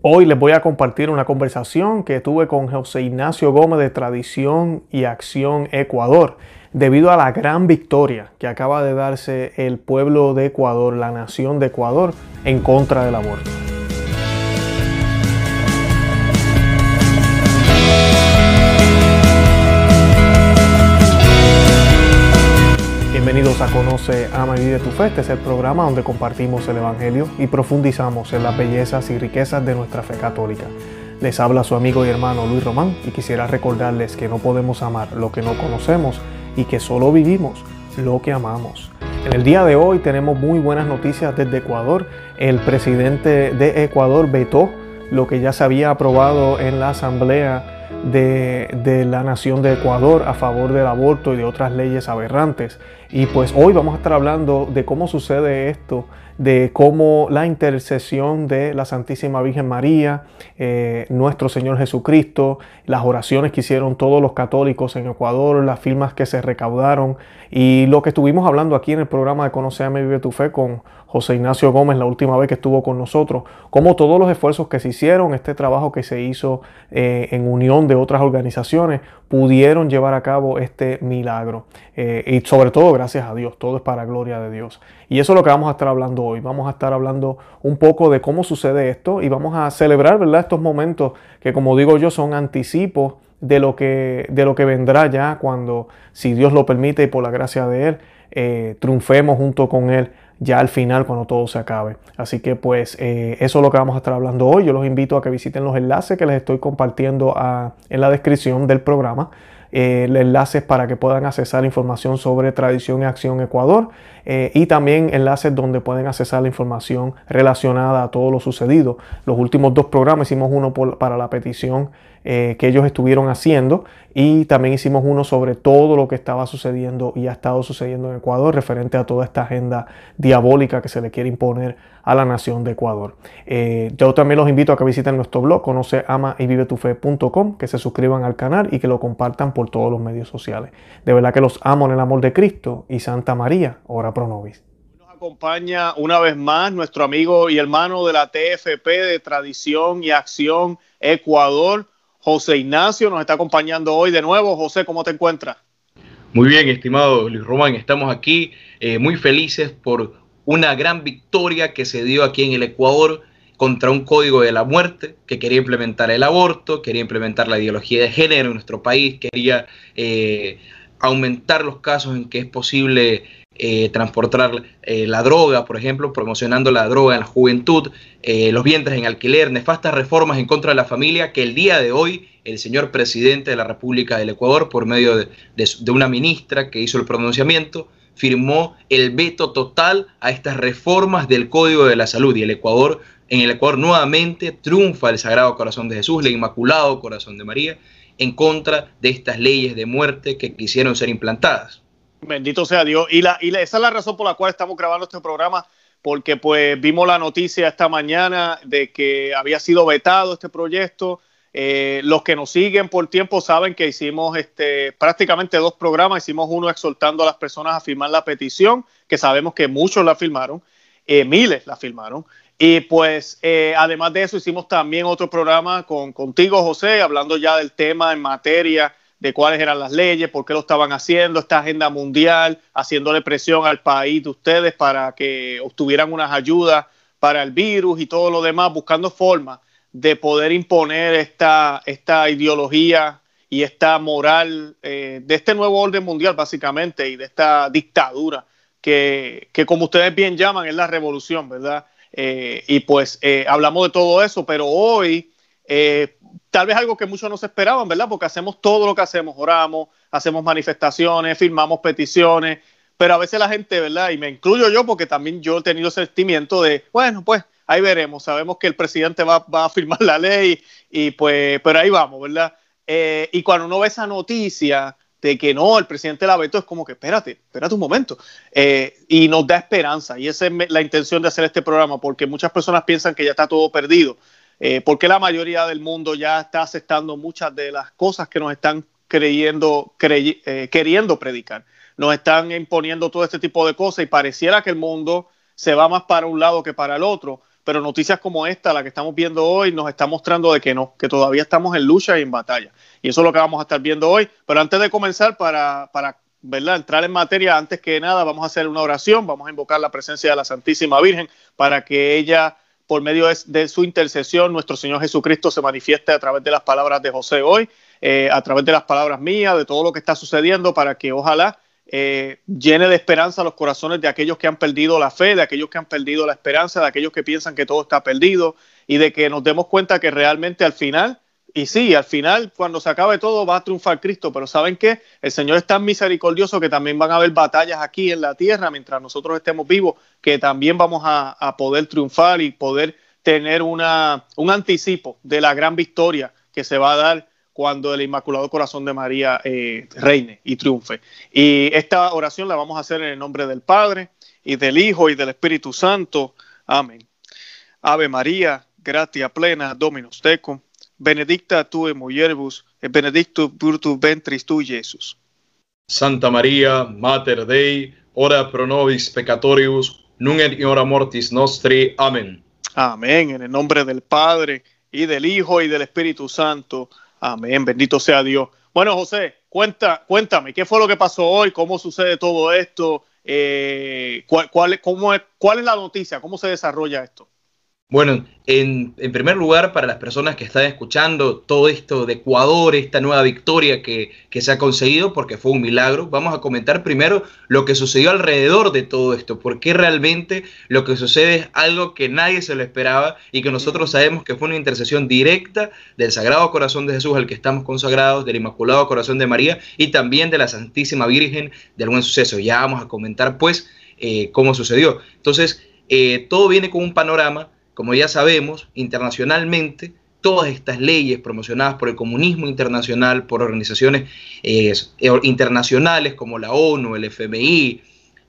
Hoy les voy a compartir una conversación que tuve con José Ignacio Gómez de Tradición y Acción Ecuador, debido a la gran victoria que acaba de darse el pueblo de Ecuador, la nación de Ecuador, en contra del aborto. Bienvenidos a Conoce, Ama y Vive tu Fe. Este es el programa donde compartimos el Evangelio y profundizamos en las bellezas y riquezas de nuestra fe católica. Les habla su amigo y hermano Luis Román y quisiera recordarles que no podemos amar lo que no conocemos y que solo vivimos lo que amamos. En el día de hoy tenemos muy buenas noticias desde Ecuador. El presidente de Ecuador vetó lo que ya se había aprobado en la Asamblea de, la nación de Ecuador a favor del aborto y de otras leyes aberrantes. Y pues hoy vamos a estar hablando de cómo sucede esto, de cómo la intercesión de la Santísima Virgen María, eh, nuestro Señor Jesucristo, las oraciones que hicieron todos los católicos en Ecuador, las firmas que se recaudaron. Y lo que estuvimos hablando aquí en el programa de Conoceame Vive tu Fe con José Ignacio Gómez la última vez que estuvo con nosotros, cómo todos los esfuerzos que se hicieron, este trabajo que se hizo eh, en unión de otras organizaciones, pudieron llevar a cabo este milagro. Eh, y sobre todo gracias a Dios, todo es para gloria de Dios. Y eso es lo que vamos a estar hablando hoy. Vamos a estar hablando un poco de cómo sucede esto y vamos a celebrar ¿verdad? estos momentos que como digo yo son anticipos de lo que, de lo que vendrá ya cuando, si Dios lo permite y por la gracia de Él, eh, triunfemos junto con Él ya al final cuando todo se acabe. Así que pues eh, eso es lo que vamos a estar hablando hoy. Yo los invito a que visiten los enlaces que les estoy compartiendo en la descripción del programa. Eh, enlaces para que puedan accesar información sobre Tradición y Acción Ecuador eh, y también enlaces donde pueden accesar la información relacionada a todo lo sucedido. Los últimos dos programas hicimos uno para la petición eh, que ellos estuvieron haciendo y también hicimos uno sobre todo lo que estaba sucediendo y ha estado sucediendo en Ecuador referente a toda esta agenda diabólica que se le quiere imponer a la nación de Ecuador. Eh, yo también los invito a que visiten nuestro blog conoce ama y vive tu fe.com, que se suscriban al canal y que lo compartan por todos los medios sociales. De verdad que los amo en el amor de Cristo y Santa María, ora pro nobis Nos acompaña una vez más nuestro amigo y hermano de la TFP de Tradición y Acción Ecuador, José Ignacio nos está acompañando hoy de nuevo. José, ¿cómo te encuentras? Muy bien, estimado Luis Román, estamos aquí eh, muy felices por una gran victoria que se dio aquí en el Ecuador contra un código de la muerte que quería implementar el aborto, quería implementar la ideología de género en nuestro país, quería eh, aumentar los casos en que es posible eh, transportar eh, la droga, por ejemplo, promocionando la droga en la juventud, eh, los vientres en alquiler, nefastas reformas en contra de la familia que el día de hoy el señor presidente de la República del Ecuador, por medio de, de una ministra que hizo el pronunciamiento, firmó el veto total a estas reformas del Código de la Salud y el Ecuador, en el Ecuador nuevamente triunfa el Sagrado Corazón de Jesús, el Inmaculado Corazón de María, en contra de estas leyes de muerte que quisieron ser implantadas. Bendito sea Dios. Y, la, y esa es la razón por la cual estamos grabando este programa, porque pues vimos la noticia esta mañana de que había sido vetado este proyecto. Eh, los que nos siguen por tiempo saben que hicimos este, prácticamente dos programas. Hicimos uno exhortando a las personas a firmar la petición, que sabemos que muchos la firmaron, eh, miles la firmaron. Y pues eh, además de eso hicimos también otro programa con, contigo, José, hablando ya del tema en materia de cuáles eran las leyes, por qué lo estaban haciendo, esta agenda mundial, haciéndole presión al país de ustedes para que obtuvieran unas ayudas para el virus y todo lo demás, buscando formas de poder imponer esta, esta ideología y esta moral eh, de este nuevo orden mundial, básicamente, y de esta dictadura que, que como ustedes bien llaman, es la revolución, ¿verdad? Eh, y pues eh, hablamos de todo eso, pero hoy tal vez algo que muchos no se esperaban, ¿verdad? Porque hacemos todo lo que hacemos, oramos, hacemos manifestaciones, firmamos peticiones, pero a veces la gente, ¿verdad? Y me incluyo yo porque también yo he tenido ese sentimiento de, bueno, pues ahí veremos, sabemos que el presidente va, a firmar la ley y pues, pero ahí vamos, ¿verdad? Eh, y cuando uno ve esa noticia de que no, el presidente la veto, es como que espérate, espérate un momento. Eh, y nos da esperanza. Y esa es la intención de hacer este programa, porque muchas personas piensan que ya está todo perdido. Eh, porque la mayoría del mundo ya está aceptando muchas de las cosas que nos están creyendo, eh, queriendo predicar. Nos están imponiendo todo este tipo de cosas y pareciera que el mundo se va más para un lado que para el otro. pero noticias como esta, la que estamos viendo hoy, nos está mostrando de que no, que todavía estamos en lucha y en batalla. Y eso es lo que vamos a estar viendo hoy. Pero antes de comenzar, para, para entrar en materia, antes que nada, vamos a hacer una oración, vamos a invocar la presencia de la Santísima Virgen para que ella, por medio de, su intercesión, nuestro Señor Jesucristo se manifieste a través de las palabras de José hoy, eh, a través de las palabras mías, de todo lo que está sucediendo, para que ojalá eh, llene de esperanza los corazones de aquellos que han perdido la fe, de aquellos que han perdido la esperanza, de aquellos que piensan que todo está perdido y de que nos demos cuenta que realmente al final, y sí, al final cuando se acabe todo va a triunfar Cristo, pero ¿saben qué? El Señor es tan misericordioso que también van a haber batallas aquí en la tierra mientras nosotros estemos vivos, que también vamos a, poder triunfar y poder tener una, un anticipo de la gran victoria que se va a dar cuando el Inmaculado Corazón de María eh, reine y triunfe. Y esta oración la vamos a hacer en el nombre del Padre y del Hijo y del Espíritu Santo. Amén. Ave María, gratia plena, Dominus tecum, benedicta tu mulieribus, et benedictus fructus ventris tu, Jesús. Santa María, Mater Dei, ora pro nobis peccatoribus, nun et in hora mortis nostri. Amén. Amén. En el nombre del Padre, y del Hijo, y del Espíritu Santo. Amén, bendito sea Dios. Bueno, José, cuenta, cuéntame, ¿qué fue lo que pasó hoy? ¿Cómo sucede todo esto? Eh, ¿cuál, cuál, cómo es, ¿Cuál es la noticia? ¿Cómo se desarrolla esto? Bueno, en, primer lugar, para las personas que están escuchando todo esto de Ecuador, esta nueva victoria que, se ha conseguido, porque fue un milagro, vamos a comentar primero lo que sucedió alrededor de todo esto, porque realmente lo que sucede es algo que nadie se lo esperaba y que nosotros sabemos que fue una intercesión directa del Sagrado Corazón de Jesús al que estamos consagrados, del Inmaculado Corazón de María y también de la Santísima Virgen del Buen Suceso. Ya vamos a comentar pues eh, cómo sucedió. Entonces, eh, todo viene con un panorama como ya sabemos, internacionalmente, todas estas leyes promocionadas por el comunismo internacional, por organizaciones eh, internacionales como la ONU, el FMI,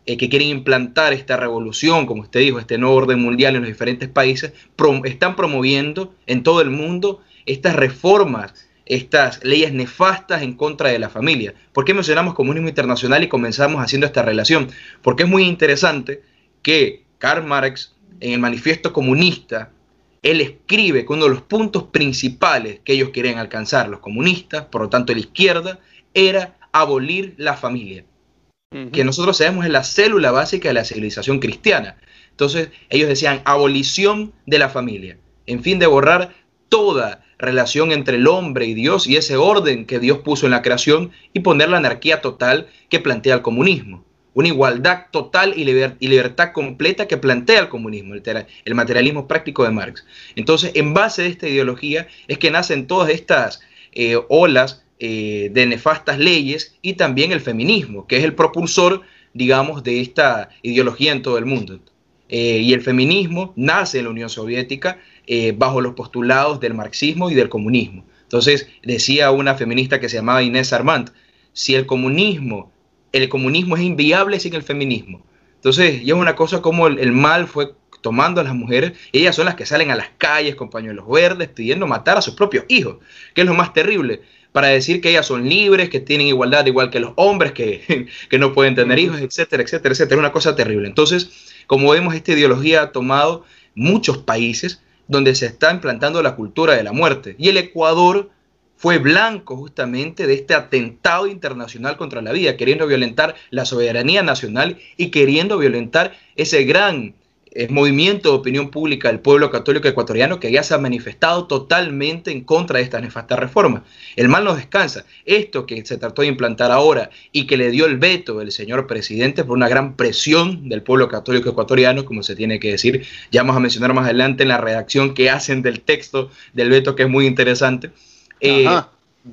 eh, que quieren implantar esta revolución, como usted dijo, este nuevo orden mundial en los diferentes países, están promoviendo en todo el mundo estas reformas, estas leyes nefastas en contra de la familia. ¿Por qué mencionamos comunismo internacional y comenzamos haciendo esta relación? Porque es muy interesante que Karl Marx en el manifiesto comunista, él escribe que uno de los puntos principales que ellos querían alcanzar, los comunistas, por lo tanto la izquierda, era abolir la familia, que nosotros sabemos es la célula básica de la civilización cristiana. Entonces ellos decían abolición de la familia, en fin de borrar toda relación entre el hombre y Dios y ese orden que Dios puso en la creación y poner la anarquía total que plantea el comunismo una igualdad total y, libertad completa que plantea el comunismo, el, materialismo práctico de Marx. Entonces, en base de esta ideología es que nacen todas estas eh, olas eh, de nefastas leyes y también el feminismo, que es el propulsor, digamos, de esta ideología en todo el mundo. Eh, y el feminismo nace en la Unión Soviética bajo los postulados del marxismo y del comunismo. Entonces, decía una feminista que se llamaba Inés Armand, si el comunismo el comunismo es inviable sin el feminismo. Entonces, ya es una cosa como el, mal fue tomando a las mujeres, y ellas son las que salen a las calles con pañuelos verdes pidiendo matar a sus propios hijos, que es lo más terrible, para decir que ellas son libres, que tienen igualdad igual que los hombres, que, que no pueden tener hijos, etcétera, etcétera, etcétera. Es una cosa terrible. Entonces, como vemos, esta ideología ha tomado muchos países donde se está implantando la cultura de la muerte. Y el Ecuador fue blanco justamente de este atentado internacional contra la vida, queriendo violentar la soberanía nacional y queriendo violentar ese gran eh, movimiento de opinión pública del pueblo católico ecuatoriano que ya se ha manifestado totalmente en contra de esta nefasta reforma. El mal no descansa. Esto que se trató de implantar ahora y que le dio el veto el señor presidente por una gran presión del pueblo católico ecuatoriano, como se tiene que decir, ya vamos a mencionar más adelante en la redacción que hacen del texto del veto, que es muy interesante. Eh,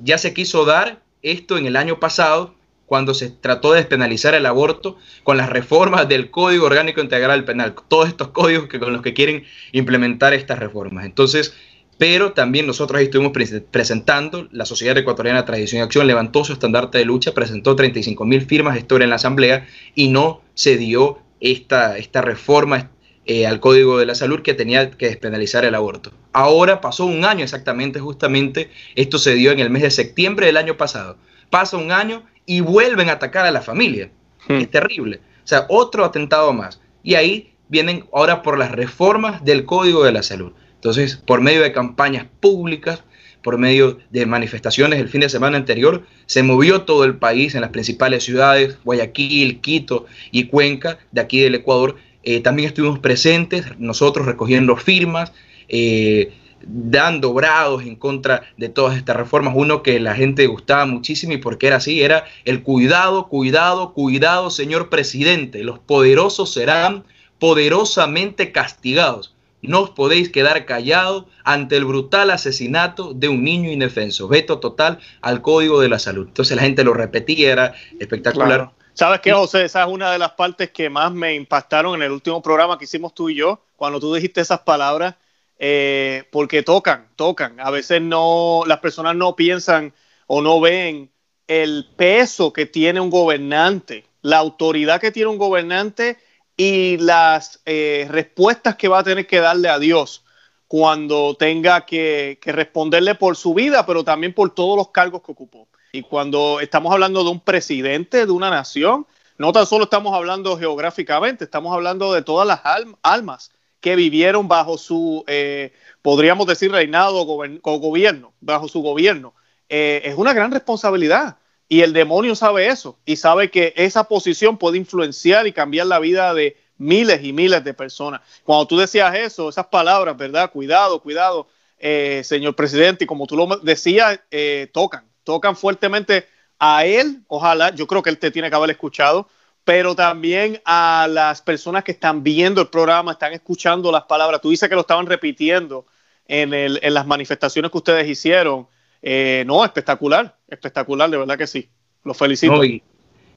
ya se quiso dar esto en el año pasado, cuando se trató de despenalizar el aborto con las reformas del Código Orgánico Integral Penal, todos estos códigos que, con los que quieren implementar estas reformas. Entonces, pero también nosotros estuvimos presentando, la Sociedad Ecuatoriana de Tradición y Acción levantó su estandarte de lucha, presentó 35 mil firmas de historia en la Asamblea y no se dio esta, esta reforma, eh, al Código de la Salud que tenía que despenalizar el aborto. Ahora pasó un año exactamente, justamente, esto se dio en el mes de septiembre del año pasado. Pasa un año y vuelven a atacar a la familia. Hmm. Es terrible. O sea, otro atentado más. Y ahí vienen ahora por las reformas del Código de la Salud. Entonces, por medio de campañas públicas, por medio de manifestaciones el fin de semana anterior, se movió todo el país en las principales ciudades, Guayaquil, Quito y Cuenca, de aquí del Ecuador. Eh, también estuvimos presentes, nosotros recogiendo firmas, eh, dando brados en contra de todas estas reformas. Uno que la gente gustaba muchísimo y porque era así, era el cuidado, cuidado, cuidado, señor presidente. Los poderosos serán poderosamente castigados. No os podéis quedar callados ante el brutal asesinato de un niño indefenso. Veto total al Código de la Salud. Entonces la gente lo repetía, era espectacular. ¿Sabes qué, José? Esa es una de las partes que más me impactaron en el último programa que hicimos tú y yo, cuando tú dijiste esas palabras, eh, porque tocan, tocan. A veces no, las personas no piensan o no ven el peso que tiene un gobernante, la autoridad que tiene un gobernante y las eh, respuestas que va a tener que darle a Dios cuando tenga que, responderle por su vida, pero también por todos los cargos que ocupó. Y cuando estamos hablando de un presidente de una nación, no tan solo estamos hablando geográficamente, estamos hablando de todas las almas que vivieron bajo su, eh, podríamos decir, reinado o, gobierno, bajo su gobierno. Eh, es una gran responsabilidad. Y el demonio sabe eso y sabe que esa posición puede influenciar y cambiar la vida de miles y miles de personas. Cuando tú decías eso, esas palabras, ¿verdad? Cuidado, cuidado, eh, señor presidente, y como tú lo decías, eh, tocan, tocan fuertemente a él, ojalá, yo creo que él te tiene que haber escuchado, pero también a las personas que están viendo el programa, están escuchando las palabras. Tú dices que lo estaban repitiendo en, las manifestaciones que ustedes hicieron. Eh, no, espectacular, espectacular, de verdad que sí. Lo felicito. No y,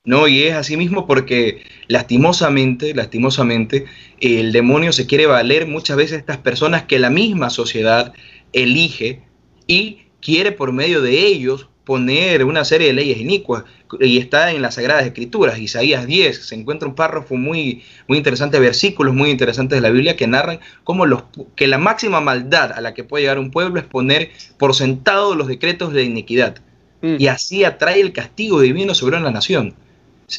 no, y es así mismo porque lastimosamente, lastimosamente, el demonio se quiere valer muchas veces estas personas que la misma sociedad elige y quiere por medio de ellos poner una serie de leyes inicuas y está en las Sagradas Escrituras, Isaías 10, se encuentra un párrafo muy, muy interesante, versículos muy interesantes de la Biblia que narran cómo los, que la máxima maldad a la que puede llegar un pueblo es poner por sentado los decretos de iniquidad mm. y así atrae el castigo divino sobre una nación.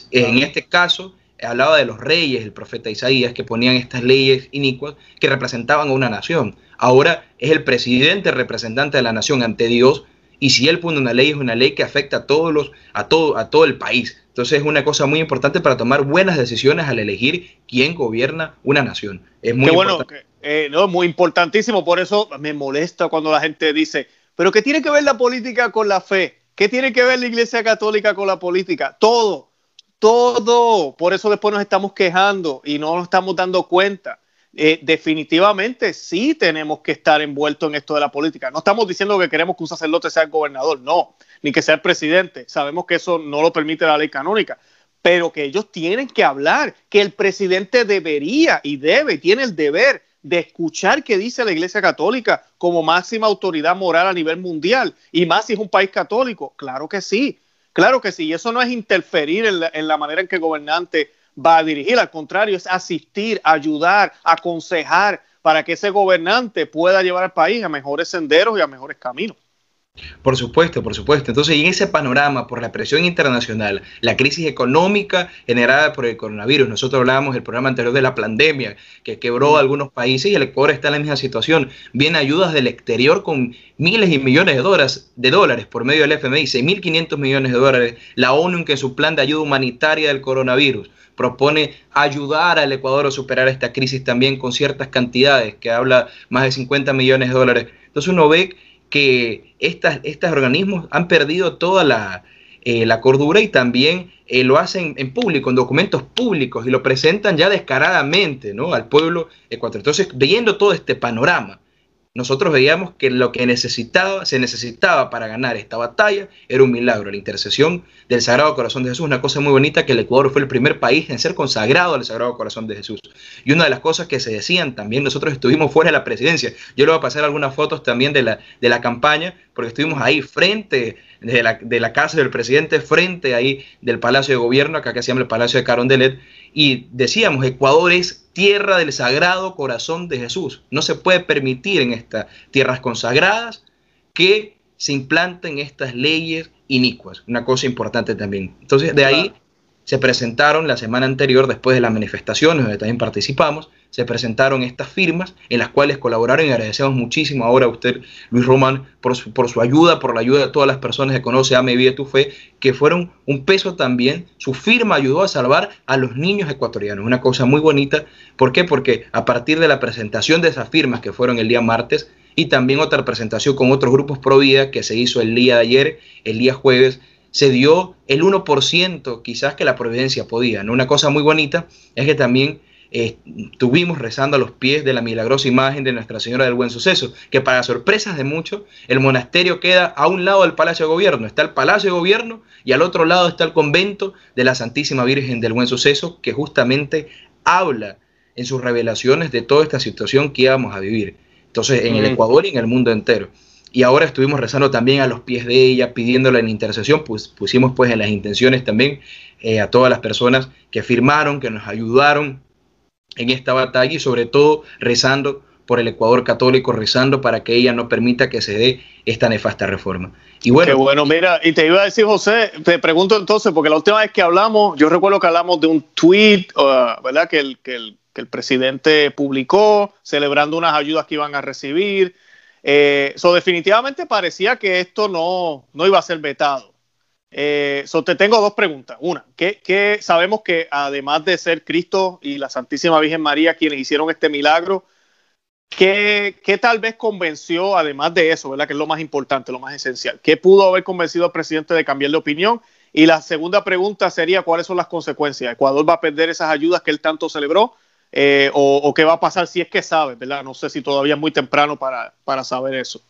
En este caso, hablaba de los reyes, el profeta Isaías, que ponían estas leyes inicuas que representaban a una nación. Ahora es el presidente representante de la nación ante Dios y si él pone una ley, es una ley que afecta a todos los, a todo, a todo el país. Entonces es una cosa muy importante para tomar buenas decisiones al elegir quién gobierna una nación. Es muy bueno, eh, no, muy importantísimo. Por eso me molesta cuando la gente dice, pero ¿qué tiene que ver la política con la fe? ¿Qué tiene que ver la Iglesia Católica con la política? Todo, todo. Por eso después nos estamos quejando y no nos estamos dando cuenta. Eh, definitivamente sí tenemos que estar envueltos en esto de la política. No estamos diciendo que queremos que un sacerdote sea el gobernador, no, ni que sea el presidente. Sabemos que eso no lo permite la ley canónica, pero que ellos tienen que hablar, que el presidente debería y debe, tiene el deber de escuchar qué dice la Iglesia Católica como máxima autoridad moral a nivel mundial, y más si es un país católico. Claro que sí, claro que sí, y eso no es interferir en la, en la manera en que gobernante va a dirigir, al contrario, es asistir, ayudar, aconsejar para que ese gobernante pueda llevar al país a mejores senderos y a mejores caminos. Por supuesto, por supuesto. Entonces, y en ese panorama, por la presión internacional, la crisis económica generada por el coronavirus, nosotros hablábamos del programa anterior de la pandemia, que quebró a algunos países y el Ecuador está en la misma situación. Vienen ayudas del exterior con miles y millones de dólares, de dólares por medio del FMI, 6.500 millones de dólares. La ONU que en su plan de ayuda humanitaria del coronavirus propone ayudar al Ecuador a superar esta crisis también con ciertas cantidades, que habla más de 50 millones de dólares. Entonces uno ve que estas, estos organismos han perdido toda la, eh, la cordura y también eh, lo hacen en público, en documentos públicos y lo presentan ya descaradamente ¿no? al pueblo ecuatoriano. Entonces, viendo todo este panorama, nosotros veíamos que lo que necesitaba, se necesitaba para ganar esta batalla era un milagro, la intercesión del Sagrado Corazón de Jesús, una cosa muy bonita que el Ecuador fue el primer país en ser consagrado al Sagrado Corazón de Jesús. Y una de las cosas que se decían también, nosotros estuvimos fuera de la presidencia, yo le voy a pasar algunas fotos también de la, de la campaña, porque estuvimos ahí frente de la, de la casa del presidente, frente ahí del Palacio de Gobierno, acá que se llama el Palacio de Carondelet, y decíamos, Ecuador es tierra del sagrado corazón de Jesús. No se puede permitir en estas tierras consagradas que se implanten estas leyes inicuas. Una cosa importante también. Entonces, de ahí se presentaron la semana anterior, después de las manifestaciones, donde también participamos, se presentaron estas firmas en las cuales colaboraron y agradecemos muchísimo ahora a usted, Luis Román, por su, por su ayuda, por la ayuda de todas las personas que conoce a Vive tu Fe, que fueron un peso también. Su firma ayudó a salvar a los niños ecuatorianos, una cosa muy bonita. ¿Por qué? Porque a partir de la presentación de esas firmas que fueron el día martes, y también otra presentación con otros grupos pro vida que se hizo el día de ayer, el día jueves, se dio el 1% quizás que la providencia podía. ¿no? Una cosa muy bonita es que también eh, estuvimos rezando a los pies de la milagrosa imagen de Nuestra Señora del Buen Suceso, que para sorpresas de muchos, el monasterio queda a un lado del Palacio de Gobierno. Está el Palacio de Gobierno y al otro lado está el convento de la Santísima Virgen del Buen Suceso, que justamente habla en sus revelaciones de toda esta situación que íbamos a vivir. Entonces, en el Ecuador y en el mundo entero y ahora estuvimos rezando también a los pies de ella, pidiéndole en intercesión, pues pusimos pues en las intenciones también eh, a todas las personas que firmaron, que nos ayudaron en esta batalla y sobre todo rezando por el Ecuador católico, rezando para que ella no permita que se dé esta nefasta reforma. Y bueno, Qué bueno, mira, y te iba a decir, José, te pregunto entonces, porque la última vez que hablamos, yo recuerdo que hablamos de un tweet, uh, ¿verdad? Que el, que, el, que el presidente publicó celebrando unas ayudas que iban a recibir eh, definitivamente parecía que esto no, no iba a ser vetado. Eh, te tengo dos preguntas. Una, que, sabemos que además de ser Cristo y la Santísima Virgen María quienes hicieron este milagro, ¿qué, tal vez convenció, además de eso, ¿verdad? que es lo más importante, lo más esencial? ¿Qué pudo haber convencido al presidente de cambiar de opinión? Y la segunda pregunta sería, ¿cuáles son las consecuencias? ¿Ecuador va a perder esas ayudas que él tanto celebró? Eh, o, qué va a pasar si es que sabe, ¿verdad? No sé si todavía es muy temprano para, saber eso.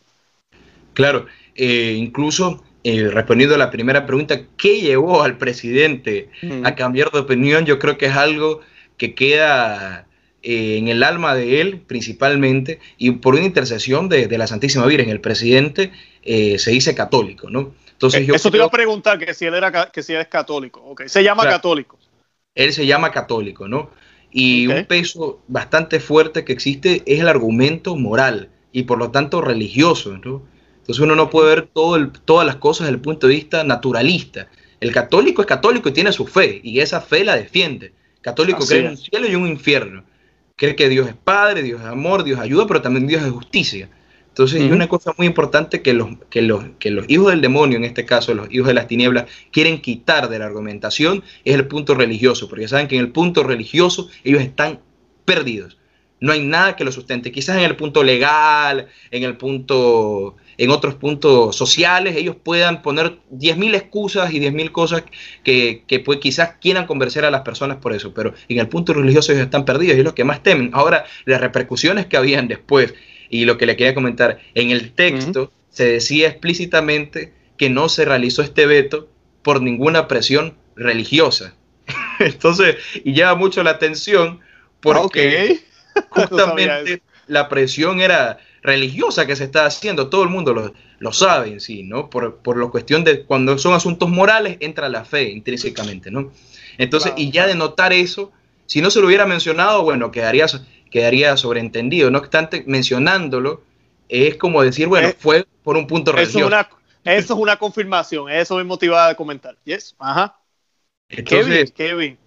Claro, eh, incluso eh, respondiendo a la primera pregunta, ¿qué llevó al presidente a cambiar de opinión? Yo creo que es algo que queda en el alma de él principalmente y por una intercesión de, la Santísima Virgen. El presidente se dice católico, ¿no? Entonces yo Eso te iba a preguntar, que si él, era, que si es católico. Okay. Se llama católico. Él se llama católico, ¿no? Y un peso bastante fuerte que existe es el argumento moral y por lo tanto religioso. Entonces uno no puede ver todo todas las cosas desde el punto de vista naturalista. El católico es católico y tiene su fe y esa fe la defiende. católico cree en un cielo y un infierno. Cree que Dios es Padre, Dios es amor, Dios ayuda, pero también Dios es justicia. Entonces, hay una cosa muy importante que los, que, los, que los hijos del demonio, en este caso los hijos de las tinieblas, quieren quitar de la argumentación es el punto religioso, porque saben que en el punto religioso ellos están perdidos. No hay nada que los sustente. Quizás en el punto legal, en el punto, en otros puntos sociales, ellos puedan poner 10.000 excusas y 10.000 cosas que, que pues, quizás quieran convencer a las personas por eso, pero en el punto religioso ellos están perdidos y es lo que más temen. Ahora, las repercusiones que habían después y lo que le quería comentar, en el texto se decía explícitamente que no se realizó este veto por ninguna presión religiosa. Entonces, y llama mucho la atención porque justamente la presión era religiosa que se está haciendo, todo el mundo lo, lo sabe en sí, ¿no? Por, por, la cuestión de cuando son asuntos morales, entra la fe intrínsecamente, ¿no? Entonces, y ya de notar eso, si no se lo hubiera mencionado, bueno, quedaría quedaría sobreentendido. No obstante, mencionándolo, es como decir, bueno, eh, fue por un punto religioso. eso es una confirmación, eso me motivaba a comentar. Yes, ajá. Entonces, Kevin,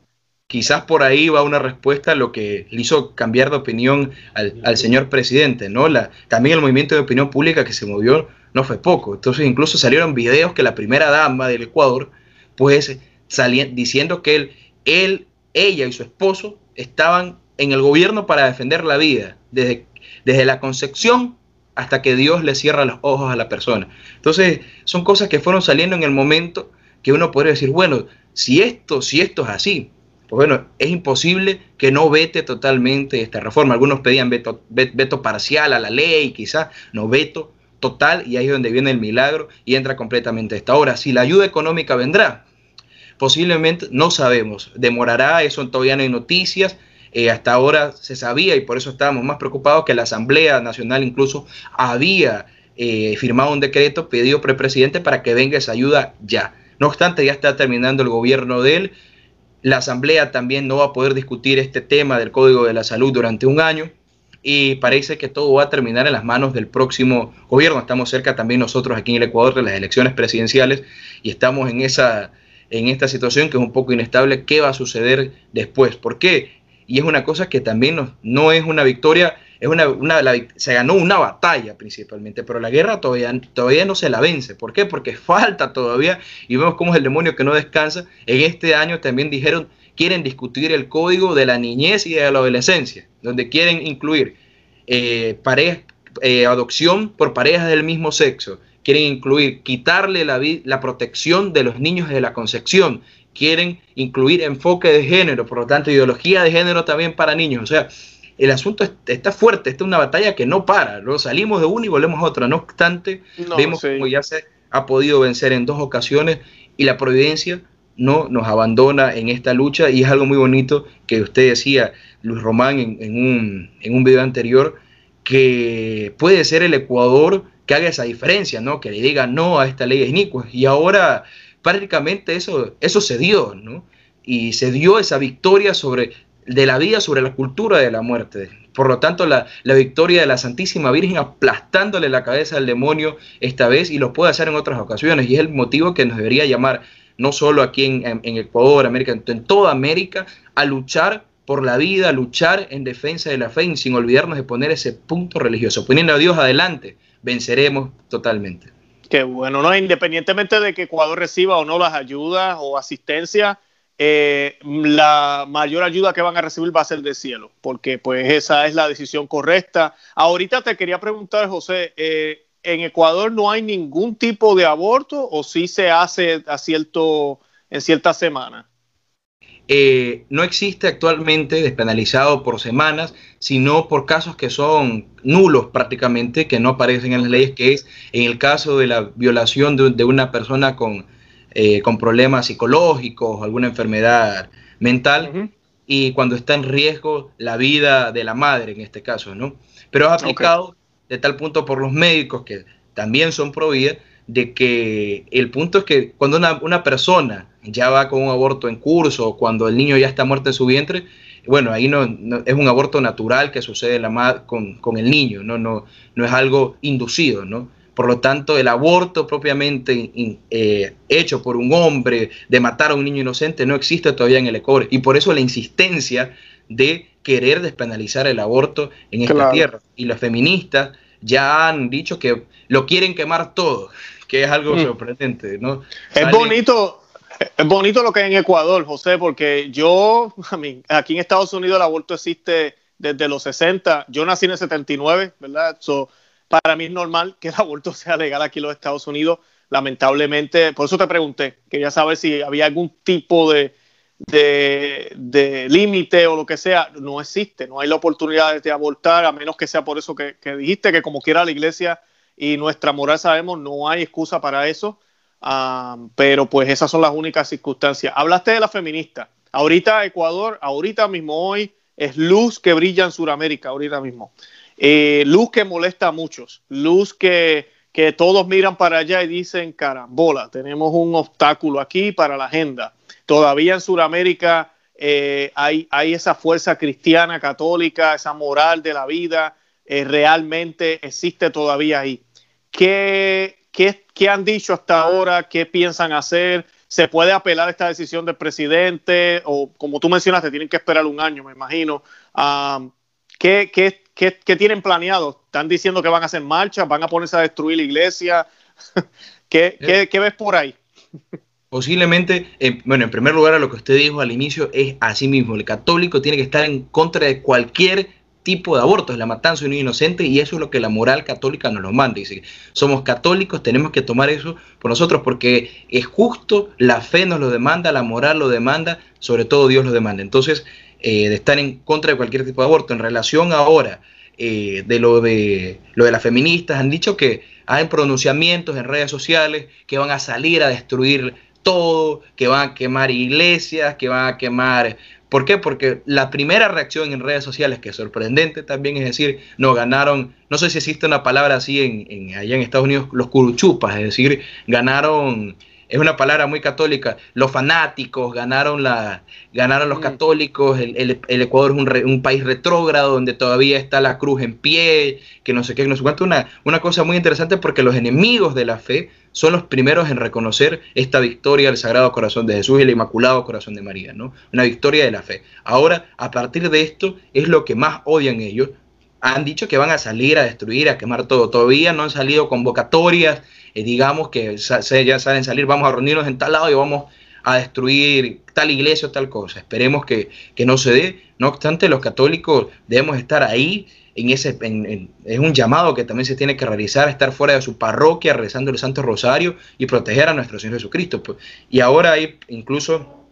quizás por ahí va una respuesta a lo que le hizo cambiar de opinión al, señor presidente, ¿no? La, también el movimiento de opinión pública que se movió no fue poco. Entonces, incluso salieron videos que la primera dama del Ecuador, pues, diciendo que él, él, ella y su esposo estaban en el gobierno para defender la vida, desde, desde la concepción hasta que Dios le cierra los ojos a la persona. Entonces, son cosas que fueron saliendo en el momento que uno podría decir, bueno, si esto, si esto es así, pues bueno, es imposible que no vete totalmente esta reforma. Algunos pedían veto, veto parcial a la ley, quizás, no veto total, y ahí es donde viene el milagro y entra completamente esta hora. Si la ayuda económica vendrá, posiblemente no sabemos, demorará, eso todavía no hay noticias, eh, hasta ahora se sabía y por eso estábamos más preocupados que la Asamblea Nacional incluso había eh, firmado un decreto pedido por el presidente para que venga esa ayuda ya. No obstante, ya está terminando el gobierno de él. La Asamblea también no va a poder discutir este tema del Código de la Salud durante un año y parece que todo va a terminar en las manos del próximo gobierno. Estamos cerca también nosotros aquí en el Ecuador de las elecciones presidenciales y estamos en esa en esta situación que es un poco inestable. ¿Qué va a suceder después? ¿Por qué? y es una cosa que también no, no es una victoria, es una, una se ganó una batalla principalmente, pero la guerra todavía, todavía no se la vence. ¿Por qué? Porque falta todavía y vemos cómo es el demonio que no descansa. En este año también dijeron, quieren discutir el código de la niñez y de la adolescencia, donde quieren incluir eh, eh, adopción por parejas del mismo sexo, quieren incluir quitarle la, la protección de los niños de la concepción, quieren incluir enfoque de género, por lo tanto ideología de género también para niños. O sea, el asunto está fuerte, esta es una batalla que no para, luego salimos de una y volvemos a otra. No obstante, vemos como ya se ha podido vencer en dos ocasiones y la providencia no nos abandona en esta lucha y es algo muy bonito que usted decía, Luis Román, en, un, en un video anterior, que puede ser el Ecuador que haga esa diferencia, ¿no? Que le diga no a esta ley inicua. Y ahora prácticamente eso, eso se dio, ¿no? Y se dio esa victoria sobre, de la vida sobre la cultura de la muerte. Por lo tanto, la, victoria de la Santísima Virgen aplastándole la cabeza al demonio esta vez y lo puede hacer en otras ocasiones. Y es el motivo que nos debería llamar, no solo aquí en, Ecuador, América, en toda América, a luchar por la vida, a luchar en defensa de la fe, y sin olvidarnos de poner ese punto religioso. Poniendo a Dios adelante, venceremos totalmente. Qué bueno, ¿no? Independientemente de que Ecuador reciba o no las ayudas o asistencia, eh, la mayor ayuda que van a recibir va a ser del cielo, porque pues esa es la decisión correcta. Ahorita te quería preguntar, José, eh, ¿en Ecuador no hay ningún tipo de aborto o sí se hace a cierto, en ciertas semanas? Eh, no existe actualmente despenalizado por semanas, sino por casos que son nulos prácticamente, que no aparecen en las leyes, que es en el caso de la violación de, una persona con, eh, con, problemas psicológicos, alguna enfermedad mental, y cuando está en riesgo la vida de la madre en este caso, ¿no? Pero es aplicado de tal punto por los médicos que también son pro de que el punto es que cuando una, una persona ya va con un aborto en curso, cuando el niño ya está muerto en su vientre, bueno, ahí no, es un aborto natural que sucede la con, con, el niño, ¿no? No, no es algo inducido, ¿no? Por lo tanto, el aborto propiamente eh, hecho por un hombre de matar a un niño inocente no existe todavía en el Ecuador. Y por eso la insistencia de querer despenalizar el aborto en esta tierra. Y los feministas ya han dicho que lo quieren quemar todo, que es algo mm. sorprendente, ¿no? Es bonito, es bonito lo que hay en Ecuador, José, porque yo, a mí, aquí en Estados Unidos el aborto existe desde los 60. Yo nací en el 79, ¿verdad? So, para mí es normal que el aborto sea legal aquí en los Estados Unidos. Lamentablemente, por eso te pregunté, quería saber si había algún tipo de, de, límite o lo que sea. No existe, no hay la oportunidad de abortar, a menos que sea por eso que, que dijiste, que como quiera la iglesia y nuestra moral sabemos, no hay excusa para eso pero pues esas son las únicas circunstancias. Hablaste de la feminista. Ahorita Ecuador, ahorita mismo hoy, es luz que brilla en Sudamérica, ahorita mismo. Eh, luz que molesta a muchos, luz que, todos miran para allá y dicen, carambola, tenemos un obstáculo aquí para la agenda. Todavía en Sudamérica eh, hay, esa fuerza cristiana, católica, esa moral de la vida, eh, realmente existe todavía ahí. ¿Qué, ¿Qué, han dicho hasta ahora? ¿Qué piensan hacer? ¿Se puede apelar a esta decisión del presidente? O como tú mencionaste, tienen que esperar un año, me imagino. ¿qué, tienen planeado? ¿Están diciendo que van a hacer marcha? ¿Van a ponerse a destruir la iglesia? ¿Qué, eh. ves por ahí? Posiblemente, eh, bueno, en primer lugar, a lo que usted dijo al inicio es así mismo. El católico tiene que estar en contra de cualquier tipo de aborto, es la matanza de un inocente y eso es lo que la moral católica nos lo manda. Dice, somos católicos, tenemos que tomar eso por nosotros porque es justo, la fe nos lo demanda, la moral lo demanda, sobre todo Dios lo demanda. Entonces, eh, de estar en contra de cualquier tipo de aborto. En relación ahora eh, de lo de lo de las feministas, han dicho que hay pronunciamientos en redes sociales que van a salir a destruir todo, que van a quemar iglesias, que van a quemar ¿Por qué? Porque la primera reacción en redes sociales, que es sorprendente también, es decir, no ganaron, no sé si existe una palabra así en, allá en Estados Unidos, los curuchupas, es decir, ganaron, es una palabra muy católica, los fanáticos, ganaron, la, ganaron los mm. católicos, el, Ecuador es un, un, país retrógrado donde todavía está la cruz en pie, que no sé qué, no sé cuánto, una, una cosa muy interesante porque los enemigos de la fe son los primeros en reconocer esta victoria del Sagrado Corazón de Jesús y el Inmaculado Corazón de María, ¿no? Una victoria de la fe. Ahora, a partir de esto, es lo que más odian ellos. Han dicho que van a salir a destruir, a quemar todo. Todavía no han salido convocatorias, eh, digamos que ya salen salir, vamos a reunirnos en tal lado y vamos a destruir tal iglesia o tal cosa. Esperemos que, que no se dé. No obstante, los católicos debemos estar ahí en ese, es un llamado que también se tiene que realizar, estar fuera de su parroquia, rezando el Santo Rosario y proteger a nuestro Señor Jesucristo. Pues. Y ahora hay incluso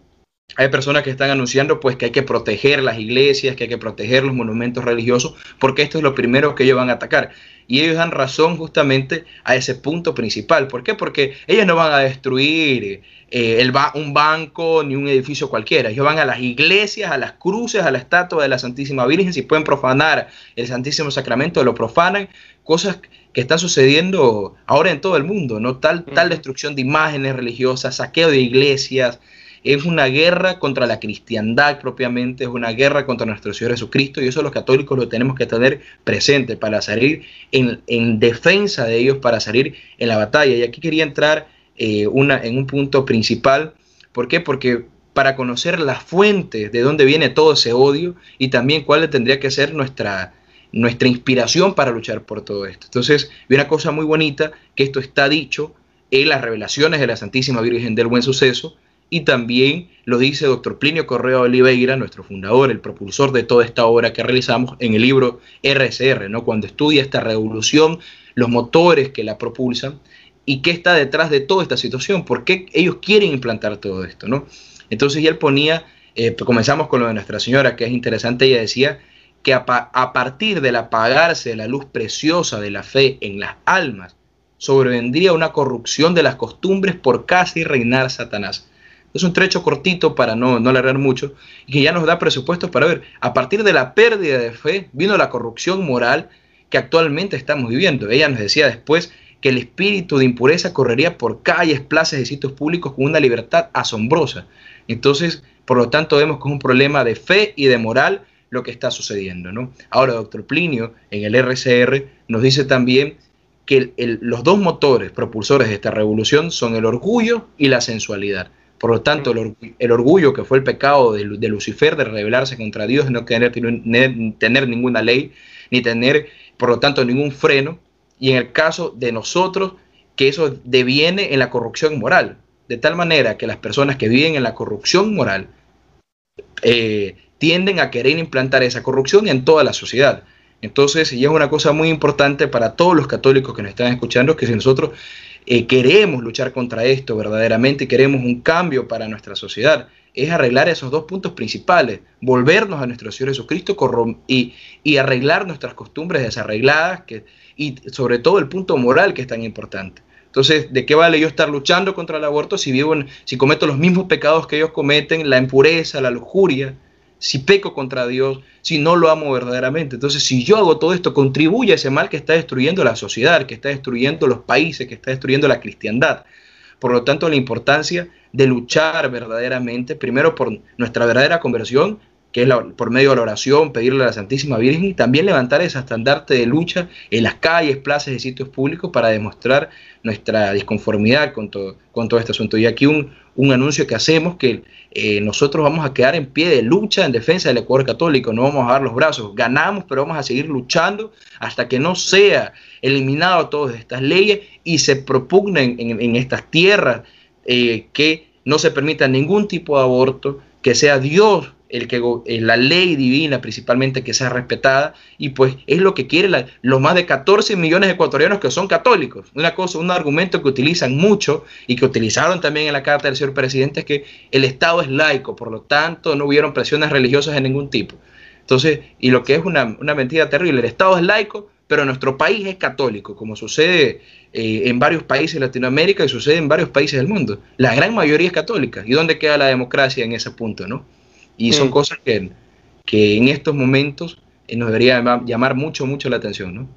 hay personas que están anunciando pues que hay que proteger las iglesias, que hay que proteger los monumentos religiosos, porque esto es lo primero que ellos van a atacar. Y ellos dan razón justamente a ese punto principal. ¿Por qué? Porque ellos no van a destruir eh, el un banco ni un edificio cualquiera. Ellos van a las iglesias, a las cruces, a la estatua de la Santísima Virgen. Si pueden profanar el Santísimo Sacramento, lo profanan. Cosas que están sucediendo ahora en todo el mundo, ¿no? Tal, tal destrucción de imágenes religiosas, saqueo de iglesias. Es una guerra contra la cristiandad propiamente, es una guerra contra nuestro Señor Jesucristo y eso los católicos lo tenemos que tener presente para salir en, en defensa de ellos, para salir en la batalla. Y aquí quería entrar eh, una, en un punto principal. ¿Por qué? Porque para conocer las fuentes de dónde viene todo ese odio y también cuál tendría que ser nuestra, nuestra inspiración para luchar por todo esto. Entonces, una cosa muy bonita, que esto está dicho en las revelaciones de la Santísima Virgen del Buen Suceso, y también lo dice doctor Plinio Correa Oliveira, nuestro fundador, el propulsor de toda esta obra que realizamos en el libro RSR, ¿no? cuando estudia esta revolución, los motores que la propulsan, y qué está detrás de toda esta situación, por qué ellos quieren implantar todo esto, ¿no? Entonces él ponía, eh, comenzamos con lo de Nuestra Señora, que es interesante, ella decía que a, partir del apagarse de la luz preciosa de la fe en las almas, sobrevendría una corrupción de las costumbres por casi reinar Satanás. Es un trecho cortito para no, no alargar mucho y que ya nos da presupuestos para ver, a partir de la pérdida de fe vino la corrupción moral que actualmente estamos viviendo. Ella nos decía después que el espíritu de impureza correría por calles, plazas y sitios públicos con una libertad asombrosa. Entonces, por lo tanto, vemos que es un problema de fe y de moral lo que está sucediendo. ¿no? Ahora, doctor Plinio, en el RCR, nos dice también que los dos motores propulsores de esta revolución son el orgullo y la sensualidad. Por lo tanto, el, orgullo, que fue el pecado de, Lucifer de rebelarse contra Dios, no tener, tener ninguna ley, ni tener, por lo tanto, ningún freno, y en el caso de nosotros, que eso deviene en la corrupción moral, de tal manera que las personas que viven en la corrupción moral eh, tienden a querer implantar esa corrupción en toda la sociedad. Entonces, y es una cosa muy importante para todos los católicos que nos están escuchando, que si nosotros eh, queremos luchar contra esto verdaderamente, queremos un cambio para nuestra sociedad, es arreglar esos dos puntos principales, volvernos a nuestro Señor Jesucristo y, arreglar nuestras costumbres desarregladas, que, y sobre todo el punto moral que es tan importante. Entonces, ¿de qué vale yo estar luchando contra el aborto si vivo si cometo los mismos pecados que ellos cometen, la impureza, la lujuria, si peco contra Dios, si no lo amo verdaderamente? Entonces, si yo hago todo esto, contribuye a ese mal que está destruyendo la sociedad, que está destruyendo los países, que está destruyendo la cristiandad. Por lo tanto, la importancia de luchar verdaderamente, primero por nuestra verdadera conversión, que es por medio de la oración, pedirle a la Santísima Virgen y también levantar ese estandarte de lucha en las calles, plazas y sitios públicos para demostrar nuestra disconformidad con todo, con todo este asunto. Y aquí un, anuncio que hacemos que eh, nosotros vamos a quedar en pie de lucha en defensa del Ecuador católico, no vamos a dar los brazos, ganamos, pero vamos a seguir luchando hasta que no sea eliminado todas estas leyes y se propugnen en, estas tierras eh, que no se permita ningún tipo de aborto, que sea Dios el que eh, la ley divina principalmente que sea respetada y pues es lo que quieren los más de 14 millones de ecuatorianos que son católicos. Una cosa, un argumento que utilizan mucho y que utilizaron también en la carta del señor presidente es que el Estado es laico, por lo tanto no hubieron presiones religiosas de ningún tipo. Entonces, y lo que es una, una mentira terrible, el Estado es laico, pero nuestro país es católico, como sucede eh, en varios países de Latinoamérica y sucede en varios países del mundo. La gran mayoría es católica. ¿Y dónde queda la democracia en ese punto, no? Y son cosas que, que en estos momentos eh, nos debería llamar mucho, mucho la atención, ¿no?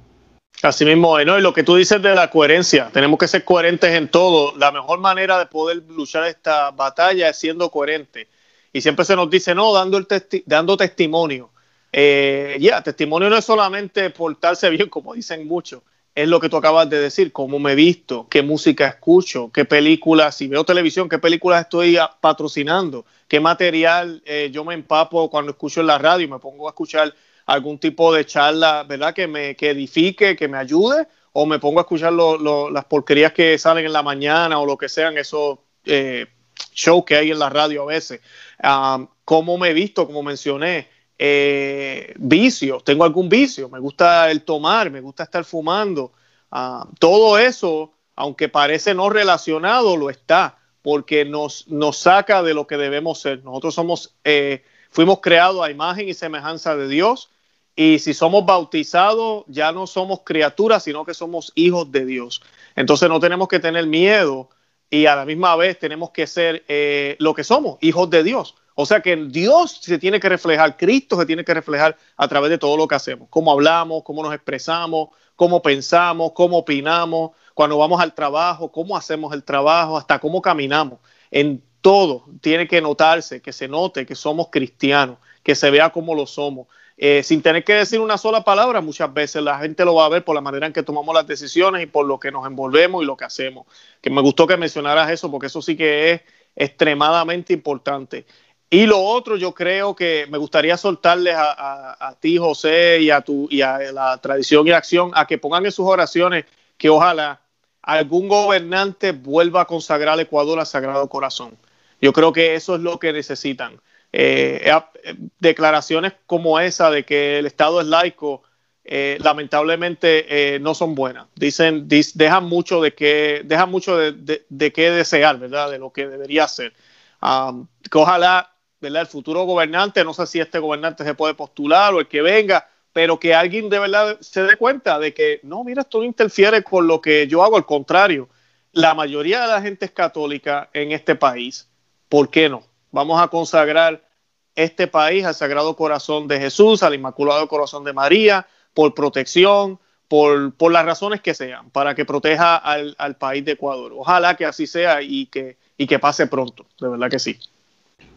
Así mismo, ¿no? Y lo que tú dices de la coherencia, tenemos que ser coherentes en todo. La mejor manera de poder luchar esta batalla es siendo coherente. Y siempre se nos dice, no, dando, el dando testimonio. Eh, ya, testimonio no es solamente portarse bien, como dicen muchos, es lo que tú acabas de decir, cómo me he visto, qué música escucho, qué películas, si veo televisión, qué películas estoy patrocinando, qué material eh, yo me empapo cuando escucho en la radio me pongo a escuchar algún tipo de charla, ¿verdad? Que me que edifique, que me ayude, o me pongo a escuchar las porquerías que salen en la mañana o lo que sean esos eh, shows que hay en la radio a veces. Um, cómo me he visto, como mencioné, eh, vicios, tengo algún vicio, me gusta el tomar, me gusta estar fumando, todo eso, aunque parece no relacionado, lo está, porque nos, nos saca de lo que debemos ser. Nosotros somos, eh, fuimos creados a imagen y semejanza de Dios, y si somos bautizados, ya no somos criaturas, sino que somos hijos de Dios. Entonces no tenemos que tener miedo y a la misma vez tenemos que ser eh, lo que somos, hijos de Dios. O sea que Dios se tiene que reflejar, Cristo se tiene que reflejar a través de todo lo que hacemos, cómo hablamos, cómo nos expresamos, cómo pensamos, cómo opinamos, cuando vamos al trabajo, cómo hacemos el trabajo, hasta cómo caminamos. En todo tiene que notarse, que se note que somos cristianos, que se vea como lo somos. Eh, sin tener que decir una sola palabra, muchas veces la gente lo va a ver por la manera en que tomamos las decisiones y por lo que nos envolvemos y lo que hacemos. Que me gustó que mencionaras eso, porque eso sí que es extremadamente importante. Y lo otro, yo creo que me gustaría soltarles a, ti, José, y a, tu, y a la tradición y acción, a que pongan en sus oraciones que ojalá algún gobernante vuelva a consagrar al Ecuador al Sagrado Corazón. Yo creo que eso es lo que necesitan. Eh, eh, declaraciones como esa de que el Estado es laico, eh, lamentablemente no son buenas. Dicen, dejan mucho de que, dejan mucho de, qué desear, ¿verdad? De lo que debería ser. Um, que ojalá ¿verdad? El futuro gobernante, no sé si este gobernante se puede postular o el que venga, pero que alguien de verdad se dé cuenta de que no, mira, esto no interfiere con lo que yo hago, al contrario, la mayoría de la gente es católica en este país, ¿por qué no? Vamos a consagrar este país al Sagrado Corazón de Jesús, al Inmaculado Corazón de María, por protección, por, por las razones que sean, para que proteja al, al país de Ecuador. Ojalá que así sea y que, y que pase pronto, de verdad que sí.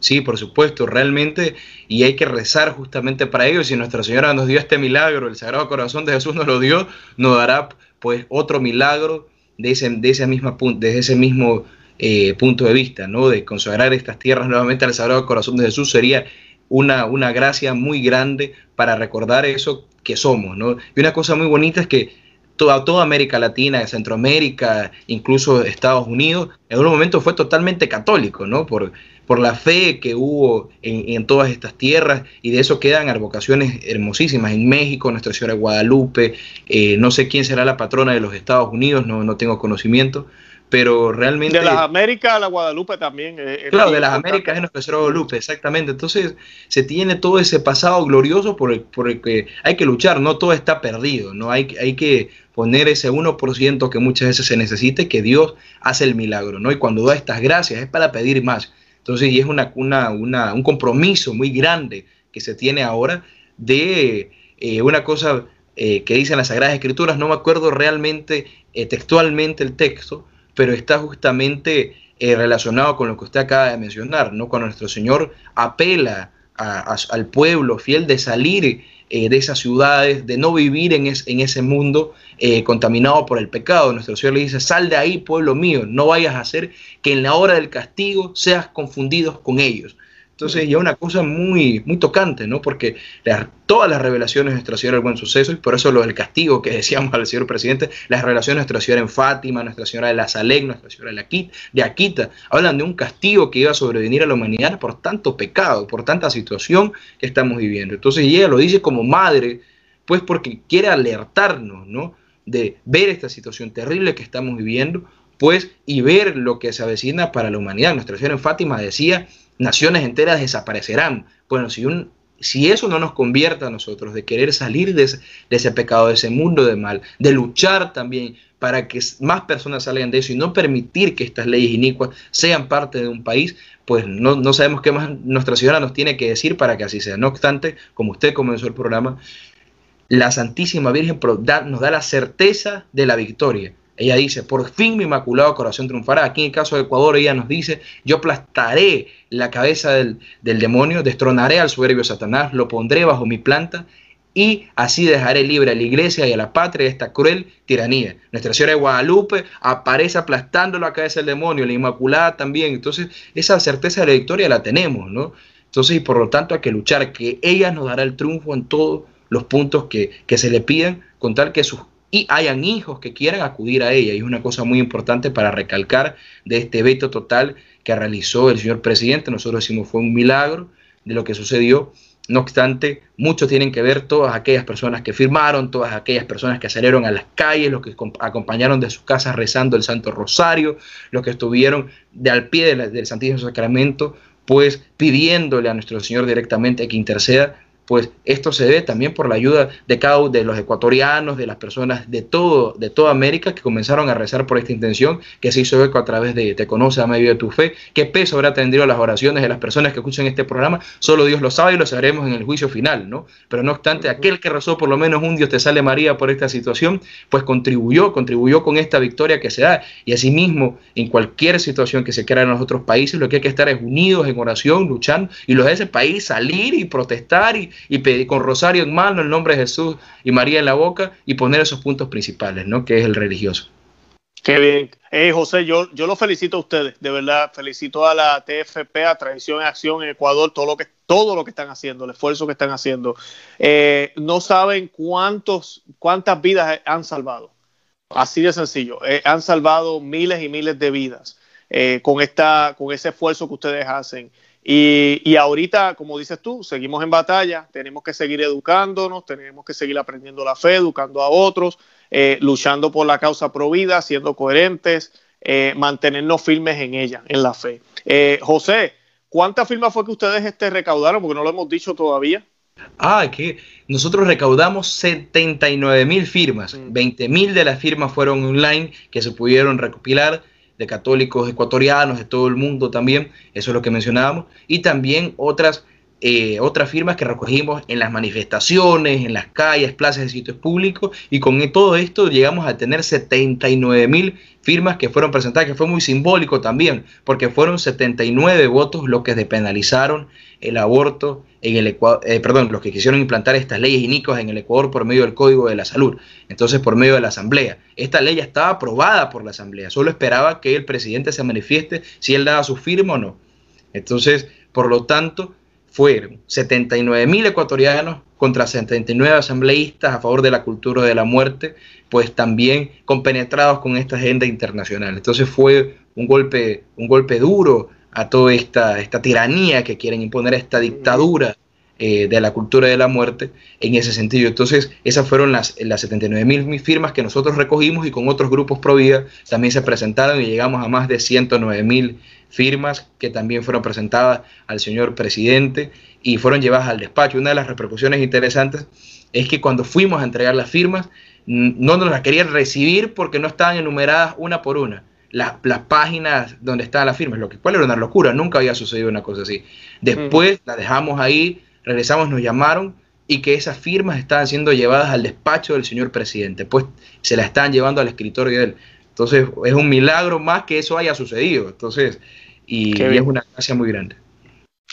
Sí, por supuesto, realmente, y hay que rezar justamente para ello. Si Nuestra Señora nos dio este milagro, el Sagrado Corazón de Jesús nos lo dio, nos dará pues otro milagro de ese, de ese misma, desde ese mismo eh, punto de vista, ¿no? De consagrar estas tierras nuevamente al Sagrado Corazón de Jesús sería una, una gracia muy grande para recordar eso que somos, ¿no? Y una cosa muy bonita es que toda, toda América Latina, Centroamérica, incluso Estados Unidos, en un momento fue totalmente católico, ¿no? Por, por la fe que hubo en, todas estas tierras y de eso quedan advocaciones hermosísimas. En México, Nuestra Señora de Guadalupe, eh, no sé quién será la patrona de los Estados Unidos, no, no tengo conocimiento, pero realmente... De las Américas, la Guadalupe también. claro, de las Américas es Nuestra Señora Guadalupe, exactamente. Entonces se tiene todo ese pasado glorioso por el, por el que hay que luchar, no todo está perdido, no hay, hay que poner ese 1% que muchas veces se necesite, que Dios hace el milagro, ¿no? Y cuando da estas gracias es para pedir más. Entonces, y es una, un compromiso muy grande que se tiene ahora de eh, una cosa eh, que dicen las Sagradas Escrituras, no me acuerdo realmente eh, textualmente el texto, pero está justamente relacionado con lo que usted acaba de mencionar, ¿no? Cuando nuestro Señor apela al pueblo fiel de salir eh, de esas ciudades, de no vivir en, ese mundo eh, contaminado por el pecado. Nuestro Señor le dice, sal de ahí, pueblo mío, no vayas a hacer que en la hora del castigo seas confundidos con ellos. Entonces ya una cosa muy, muy tocante, ¿no? Porque todas las revelaciones de Nuestra Señora del Buen Suceso, y por eso lo del castigo que decíamos al señor presidente, las revelaciones de Nuestra Señora en Fátima, Nuestra Señora de la Salek, Nuestra Señora de Aquita, hablan de un castigo que iba a sobrevenir a la humanidad por tanto pecado, por tanta situación que estamos viviendo. Entonces ella lo dice como madre, pues porque quiere alertarnos, ¿no? De ver esta situación terrible que estamos viviendo, pues, y ver lo que se avecina para la humanidad. Nuestra Señora en Fátima decía naciones enteras desaparecerán. Bueno, si, un, si eso no nos convierte a nosotros de querer salir de ese, pecado, de ese mundo de mal, de luchar también para que más personas salgan de eso y no permitir que estas leyes inicuas sean parte de un país, pues no, no sabemos qué más Nuestra Señora nos tiene que decir para que así sea. No obstante, como usted comenzó el programa, la Santísima Virgen nos da la certeza de la victoria. Ella dice, por fin mi inmaculado corazón triunfará. Aquí en el caso de Ecuador ella nos dice, yo aplastaré la cabeza del, demonio, destronaré al soberbio Satanás, lo pondré bajo mi planta y así dejaré libre a la iglesia y a la patria de esta cruel tiranía. Nuestra Señora de Guadalupe aparece aplastando la cabeza del demonio, la Inmaculada también. Entonces, esa certeza de la victoria la tenemos, ¿no? Entonces, y por lo tanto hay que luchar, que ella nos dará el triunfo en todos los puntos que, que se le piden, con tal que sus y hayan hijos que quieran acudir a ella. Y es una cosa muy importante para recalcar de este veto total que realizó el señor presidente. Nosotros decimos fue un milagro de lo que sucedió no obstante, muchos tienen que ver todas aquellas personas que firmaron, todas aquellas personas que salieron a las calles, los que acompañaron de sus casas rezando el Santo Rosario, los que estuvieron de al pie del Santísimo Sacramento, pues pidiéndole a nuestro Señor directamente que interceda pues esto se debe también por la ayuda de cada de los ecuatorianos, de las personas de todo, de toda América que comenzaron a rezar por esta intención, que se hizo eco a través de Te conoce a medio de tu fe. ¿Qué peso habrá tenido las oraciones de las personas que escuchan este programa? Solo Dios lo sabe y lo sabremos en el juicio final, ¿no? Pero no obstante, aquel que rezó por lo menos un Dios te sale María por esta situación, pues contribuyó, contribuyó con esta victoria que se da. Y asimismo, en cualquier situación que se crea en los otros países, lo que hay que estar es unidos en oración, luchando, y los de ese país salir y protestar y, y pedir con rosario en mano, el nombre de Jesús y María en la boca y poner esos puntos principales, ¿no? Que es el religioso. Qué bien. Eh, José, yo, yo lo felicito a ustedes, de verdad. Felicito a la TFP, a Tradición y Acción en Ecuador, todo lo que, todo lo que están haciendo, el esfuerzo que están haciendo. Eh, no saben cuántos, cuántas vidas han salvado. Así de sencillo. Eh, han salvado miles y miles de vidas con, esta, con ese esfuerzo que ustedes hacen. Y, ahorita, como dices tú, seguimos en batalla, tenemos que seguir educándonos, tenemos que seguir aprendiendo la fe, educando a otros, eh, luchando por la causa provida, siendo coherentes, eh, mantenernos firmes en ella, en la fe. Eh, José, ¿cuántas firmas fue que ustedes este, recaudaron? Porque no lo hemos dicho todavía. Ah, que nosotros recaudamos 79 mil firmas, 20 mm. mil de las firmas fueron online que se pudieron recopilar de católicos ecuatorianos, de todo el mundo también, eso es lo que mencionábamos, y también otras, eh, otras firmas que recogimos en las manifestaciones, en las calles, plazas de sitios públicos, y con todo esto llegamos a tener 79 mil firmas que fueron presentadas, que fue muy simbólico también, porque fueron 79 votos los que despenalizaron el aborto en el Ecuador, eh, perdón, los que quisieron implantar estas leyes inicuas en el Ecuador por medio del Código de la Salud, entonces por medio de la Asamblea. Esta ley ya estaba aprobada por la Asamblea, solo esperaba que el presidente se manifieste si él daba su firma o no. Entonces, por lo tanto, fueron 79 mil ecuatorianos contra 79 asambleístas a favor de la cultura de la muerte, pues también compenetrados con esta agenda internacional. Entonces fue un golpe, un golpe duro a toda esta, esta tiranía que quieren imponer, esta dictadura eh, de la cultura de la muerte en ese sentido. Entonces, esas fueron las, las 79 mil firmas que nosotros recogimos y con otros grupos pro vida también se presentaron y llegamos a más de 109 mil firmas que también fueron presentadas al señor presidente y fueron llevadas al despacho. Una de las repercusiones interesantes es que cuando fuimos a entregar las firmas, no nos las querían recibir porque no estaban enumeradas una por una las, páginas donde estaban las firmas, lo que cual era una locura, nunca había sucedido una cosa así. Después la dejamos ahí, regresamos, nos llamaron y que esas firmas estaban siendo llevadas al despacho del señor presidente, pues se las estaban llevando al escritorio de él. Entonces es un milagro más que eso haya sucedido. Entonces, y, es una gracia muy grande.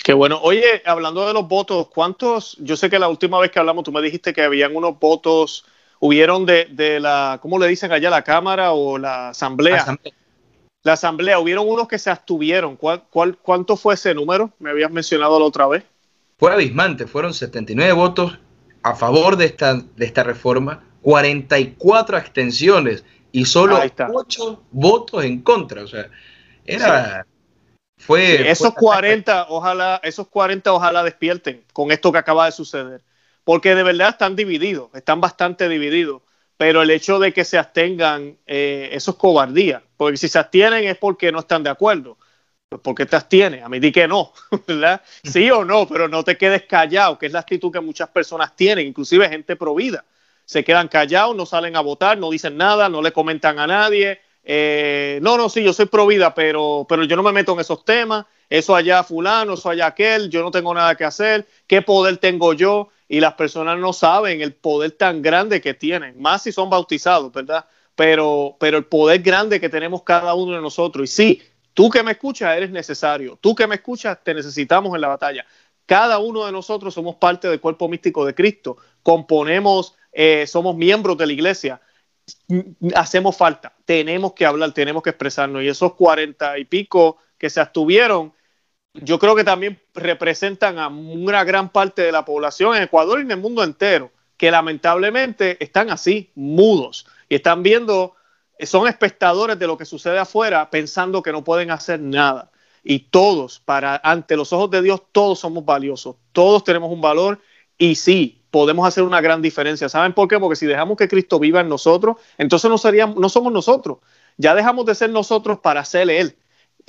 Qué bueno. Oye, hablando de los votos, ¿cuántos? Yo sé que la última vez que hablamos tú me dijiste que habían unos votos, hubieron de, de la, ¿cómo le dicen allá? La Cámara o la Asamblea. asamblea la asamblea, hubieron unos que se abstuvieron. ¿Cuál, cuánto fue ese número? Me habías mencionado la otra vez. Fue abismante, fueron 79 votos a favor de esta, de esta reforma, 44 abstenciones y solo 8 votos en contra. O sea, era... Fue, esos 40, ojalá, esos 40 ojalá despierten con esto que acaba de suceder. Porque de verdad están divididos, están bastante divididos pero el hecho de que se abstengan, eh, eso es cobardía, porque si se abstienen es porque no están de acuerdo. Pues ¿Por qué te abstienes? A mí di que no, ¿verdad? Sí o no, pero no te quedes callado, que es la actitud que muchas personas tienen, inclusive gente provida. Se quedan callados, no salen a votar, no dicen nada, no le comentan a nadie. Eh, no, no, sí, yo soy provida, pero, pero yo no me meto en esos temas. Eso allá fulano, eso allá aquel, yo no tengo nada que hacer. ¿Qué poder tengo yo? y las personas no saben el poder tan grande que tienen, más si son bautizados, ¿verdad? Pero, pero el poder grande que tenemos cada uno de nosotros. Y sí, tú que me escuchas eres necesario, tú que me escuchas te necesitamos en la batalla. Cada uno de nosotros somos parte del cuerpo místico de Cristo, componemos, eh, somos miembros de la iglesia, hacemos falta, tenemos que hablar, tenemos que expresarnos. Y esos cuarenta y pico que se abstuvieron, yo creo que también representan a una gran parte de la población en Ecuador y en el mundo entero, que lamentablemente están así, mudos, y están viendo, son espectadores de lo que sucede afuera, pensando que no pueden hacer nada. Y todos, para ante los ojos de Dios, todos somos valiosos, todos tenemos un valor, y sí, podemos hacer una gran diferencia. ¿Saben por qué? Porque si dejamos que Cristo viva en nosotros, entonces no, seríamos, no somos nosotros. Ya dejamos de ser nosotros para ser Él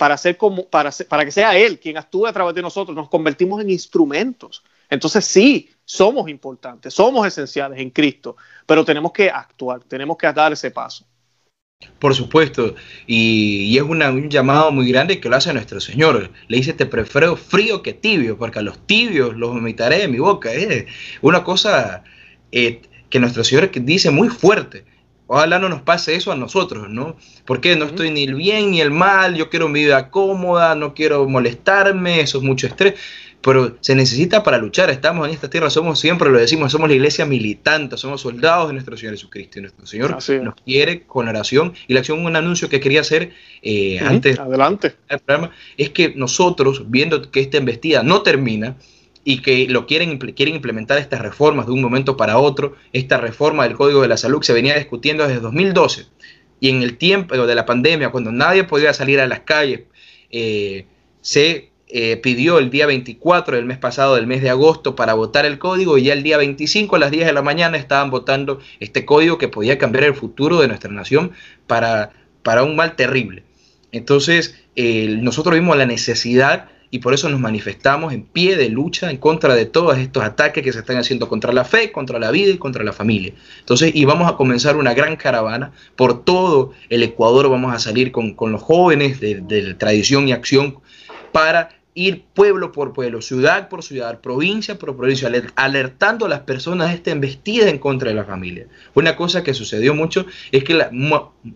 para, ser como, para, para que sea Él quien actúe a través de nosotros, nos convertimos en instrumentos. Entonces sí, somos importantes, somos esenciales en Cristo, pero tenemos que actuar, tenemos que dar ese paso. Por supuesto, y, es un llamado muy grande que lo hace nuestro Señor. Le dice, te prefiero frío que tibio, porque a los tibios los vomitaré de mi boca. Es una cosa eh, que nuestro Señor dice muy fuerte. Ojalá no nos pase eso a nosotros, ¿no? Porque no estoy ni el bien ni el mal, yo quiero mi vida cómoda, no quiero molestarme, eso es mucho estrés. Pero se necesita para luchar, estamos en esta tierra, somos, siempre lo decimos, somos la iglesia militante, somos soldados de nuestro Señor Jesucristo. Y nuestro Señor nos quiere con la oración. Y la acción, un anuncio que quería hacer eh, antes Adelante. del programa, es que nosotros, viendo que esta embestida no termina, y que lo quieren, quieren implementar estas reformas de un momento para otro. Esta reforma del Código de la Salud se venía discutiendo desde 2012 y en el tiempo de la pandemia, cuando nadie podía salir a las calles, eh, se eh, pidió el día 24 del mes pasado, del mes de agosto, para votar el código y ya el día 25 a las 10 de la mañana estaban votando este código que podía cambiar el futuro de nuestra nación para, para un mal terrible. Entonces, nosotros vimos la necesidad y por eso nos manifestamos en pie de lucha en contra de todos estos ataques que se están haciendo contra la fe, contra la vida y contra la familia. Entonces, y vamos a comenzar una gran caravana por todo el Ecuador, vamos a salir con, los jóvenes de, de tradición y acción para ir pueblo por pueblo, ciudad por ciudad, provincia por provincia, alertando a las personas esta embestida en contra de la familia. Una cosa que sucedió mucho es que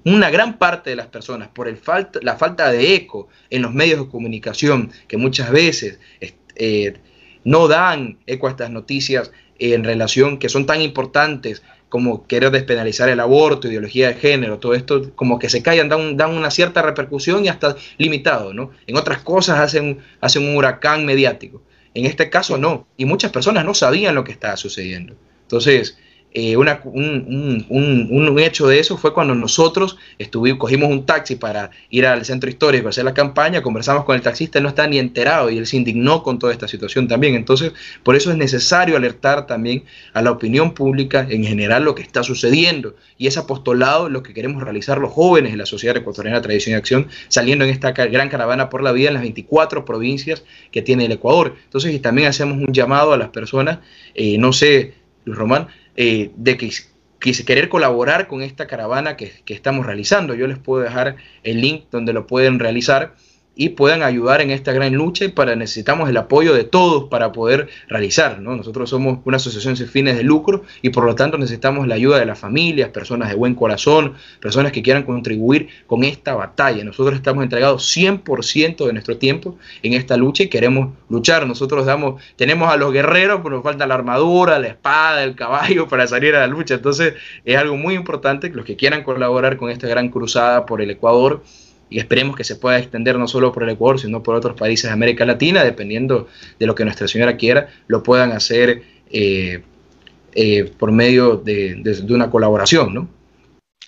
una gran parte de las personas, por el falta, la falta de eco en los medios de comunicación, que muchas veces eh, no dan eco a estas noticias en relación que son tan importantes como querer despenalizar el aborto, ideología de género, todo esto como que se callan, dan, dan una cierta repercusión y hasta limitado, ¿no? En otras cosas hacen, hacen un huracán mediático. En este caso no, y muchas personas no sabían lo que estaba sucediendo. Entonces, eh, un, hecho de eso fue cuando nosotros estuvimos, cogimos un taxi para ir al centro histórico a hacer la campaña, conversamos con el taxista, no está ni enterado y él se indignó con toda esta situación también. Entonces, por eso es necesario alertar también a la opinión pública en general lo que está sucediendo y ese apostolado lo que queremos realizar los jóvenes de la Sociedad Ecuatoriana Tradición y Acción, saliendo en esta gran caravana por la vida en las 24 provincias que tiene el Ecuador. Entonces, y también hacemos un llamado a las personas, eh, no sé, Luis Román, eh, de que quise querer colaborar con esta caravana que, que, estamos realizando. Yo les puedo dejar el link donde lo pueden realizar y puedan ayudar en esta gran lucha y para necesitamos el apoyo de todos para poder realizar. ¿no? Nosotros somos una asociación sin fines de lucro y por lo tanto necesitamos la ayuda de las familias, personas de buen corazón, personas que quieran contribuir con esta batalla. Nosotros estamos entregados 100% de nuestro tiempo en esta lucha y queremos luchar. Nosotros damos, tenemos a los guerreros, pero nos falta la armadura, la espada, el caballo para salir a la lucha. Entonces es algo muy importante que los que quieran colaborar con esta gran cruzada por el Ecuador, y esperemos que se pueda extender no solo por el Ecuador, sino por otros países de América Latina, dependiendo de lo que Nuestra Señora quiera, lo puedan hacer eh, eh, por medio de, una colaboración, ¿no?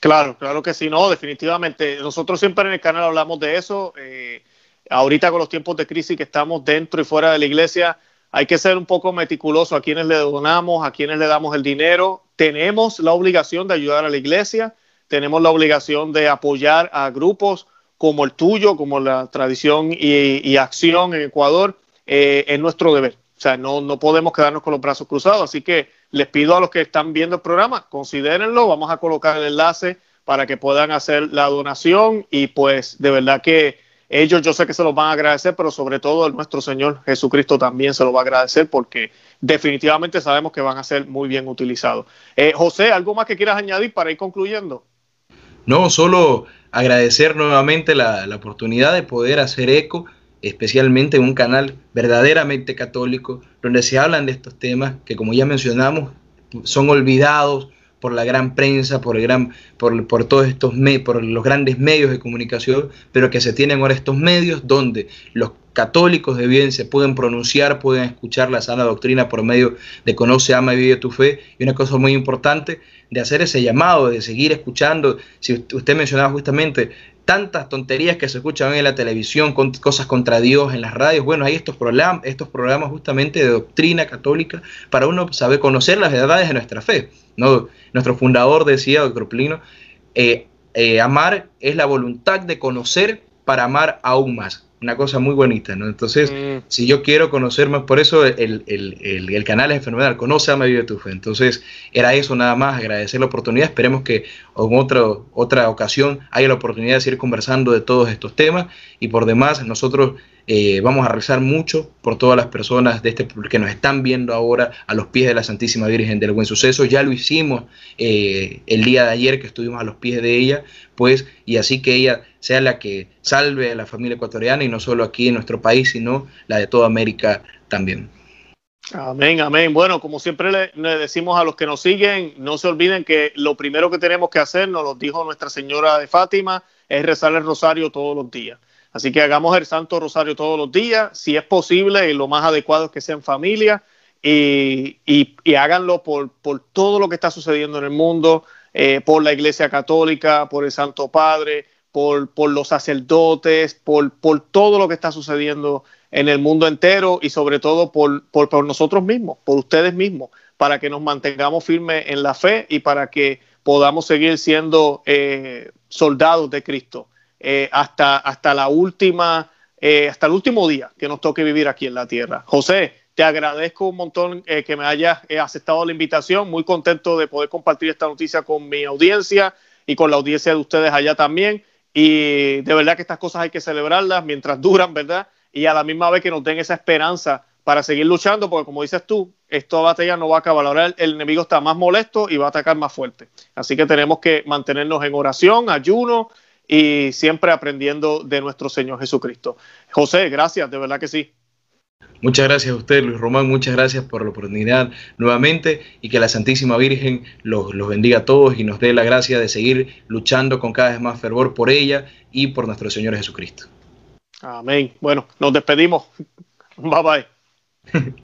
Claro, claro que sí, no, definitivamente. Nosotros siempre en el canal hablamos de eso. Eh, ahorita con los tiempos de crisis que estamos dentro y fuera de la iglesia, hay que ser un poco meticuloso a quienes le donamos, a quienes le damos el dinero. Tenemos la obligación de ayudar a la iglesia, tenemos la obligación de apoyar a grupos como el tuyo, como la tradición y, acción en Ecuador, eh, es nuestro deber. O sea, no, no podemos quedarnos con los brazos cruzados. Así que les pido a los que están viendo el programa, considérenlo. Vamos a colocar el enlace para que puedan hacer la donación y pues de verdad que ellos yo sé que se los van a agradecer, pero sobre todo el nuestro Señor Jesucristo también se lo va a agradecer porque definitivamente sabemos que van a ser muy bien utilizados. Eh, José, ¿algo más que quieras añadir para ir concluyendo? No, solo agradecer nuevamente la, oportunidad de poder hacer eco, especialmente en un canal verdaderamente católico, donde se hablan de estos temas que como ya mencionamos, son olvidados por la gran prensa, por, el gran, por, por todos estos por los grandes medios de comunicación, pero que se tienen ahora estos medios donde los católicos de bien se pueden pronunciar, pueden escuchar la sana doctrina por medio de Conoce, Ama y Vive tu Fe. Y una cosa muy importante, de hacer ese llamado, de seguir escuchando. Si usted mencionaba justamente tantas tonterías que se escuchan en la televisión, cosas contra Dios en las radios. Bueno, hay estos programas, estos programas justamente de doctrina católica para uno saber conocer las verdades de nuestra fe. ¿no? Nuestro fundador decía, doctor Plino, eh, eh, amar es la voluntad de conocer para amar aún más una cosa muy bonita, ¿no? Entonces, mm. si yo quiero conocer más, por eso el, el, el, canal es fenomenal, conoce a Vive tu Fe. Entonces, era eso nada más, agradecer la oportunidad. Esperemos que en otra, otra ocasión haya la oportunidad de seguir conversando de todos estos temas. Y por demás, nosotros eh, vamos a rezar mucho por todas las personas de este, que nos están viendo ahora a los pies de la Santísima Virgen del Buen Suceso. Ya lo hicimos eh, el día de ayer que estuvimos a los pies de ella, pues, y así que ella sea la que salve a la familia ecuatoriana y no solo aquí en nuestro país, sino la de toda América también. Amén, amén. Bueno, como siempre le, le, decimos a los que nos siguen, no se olviden que lo primero que tenemos que hacer, nos lo dijo Nuestra Señora de Fátima, es rezar el rosario todos los días. Así que hagamos el Santo Rosario todos los días, si es posible, y lo más adecuado es que sea en familia, y, háganlo por, todo lo que está sucediendo en el mundo, eh, por la Iglesia Católica, por el Santo Padre, por, los sacerdotes, por, todo lo que está sucediendo en el mundo entero y sobre todo por, nosotros mismos, por ustedes mismos, para que nos mantengamos firmes en la fe y para que podamos seguir siendo eh, soldados de Cristo. Eh, hasta, hasta la última, eh, hasta el último día que nos toque vivir aquí en la tierra. José, te agradezco un montón eh, que me hayas aceptado la invitación, muy contento de poder compartir esta noticia con mi audiencia y con la audiencia de ustedes allá también. Y de verdad que estas cosas hay que celebrarlas mientras duran, ¿verdad? Y a la misma vez que nos den esa esperanza para seguir luchando, porque como dices tú, esta batalla no va a acabar. Ahora el, enemigo está más molesto y va a atacar más fuerte. Así que tenemos que mantenernos en oración, ayuno y siempre aprendiendo de nuestro Señor Jesucristo. José, gracias, de verdad que sí. Muchas gracias a usted, Luis Román, muchas gracias por la oportunidad nuevamente y que la Santísima Virgen los, los, bendiga a todos y nos dé la gracia de seguir luchando con cada vez más fervor por ella y por nuestro Señor Jesucristo. Amén. Bueno, nos despedimos. Bye bye.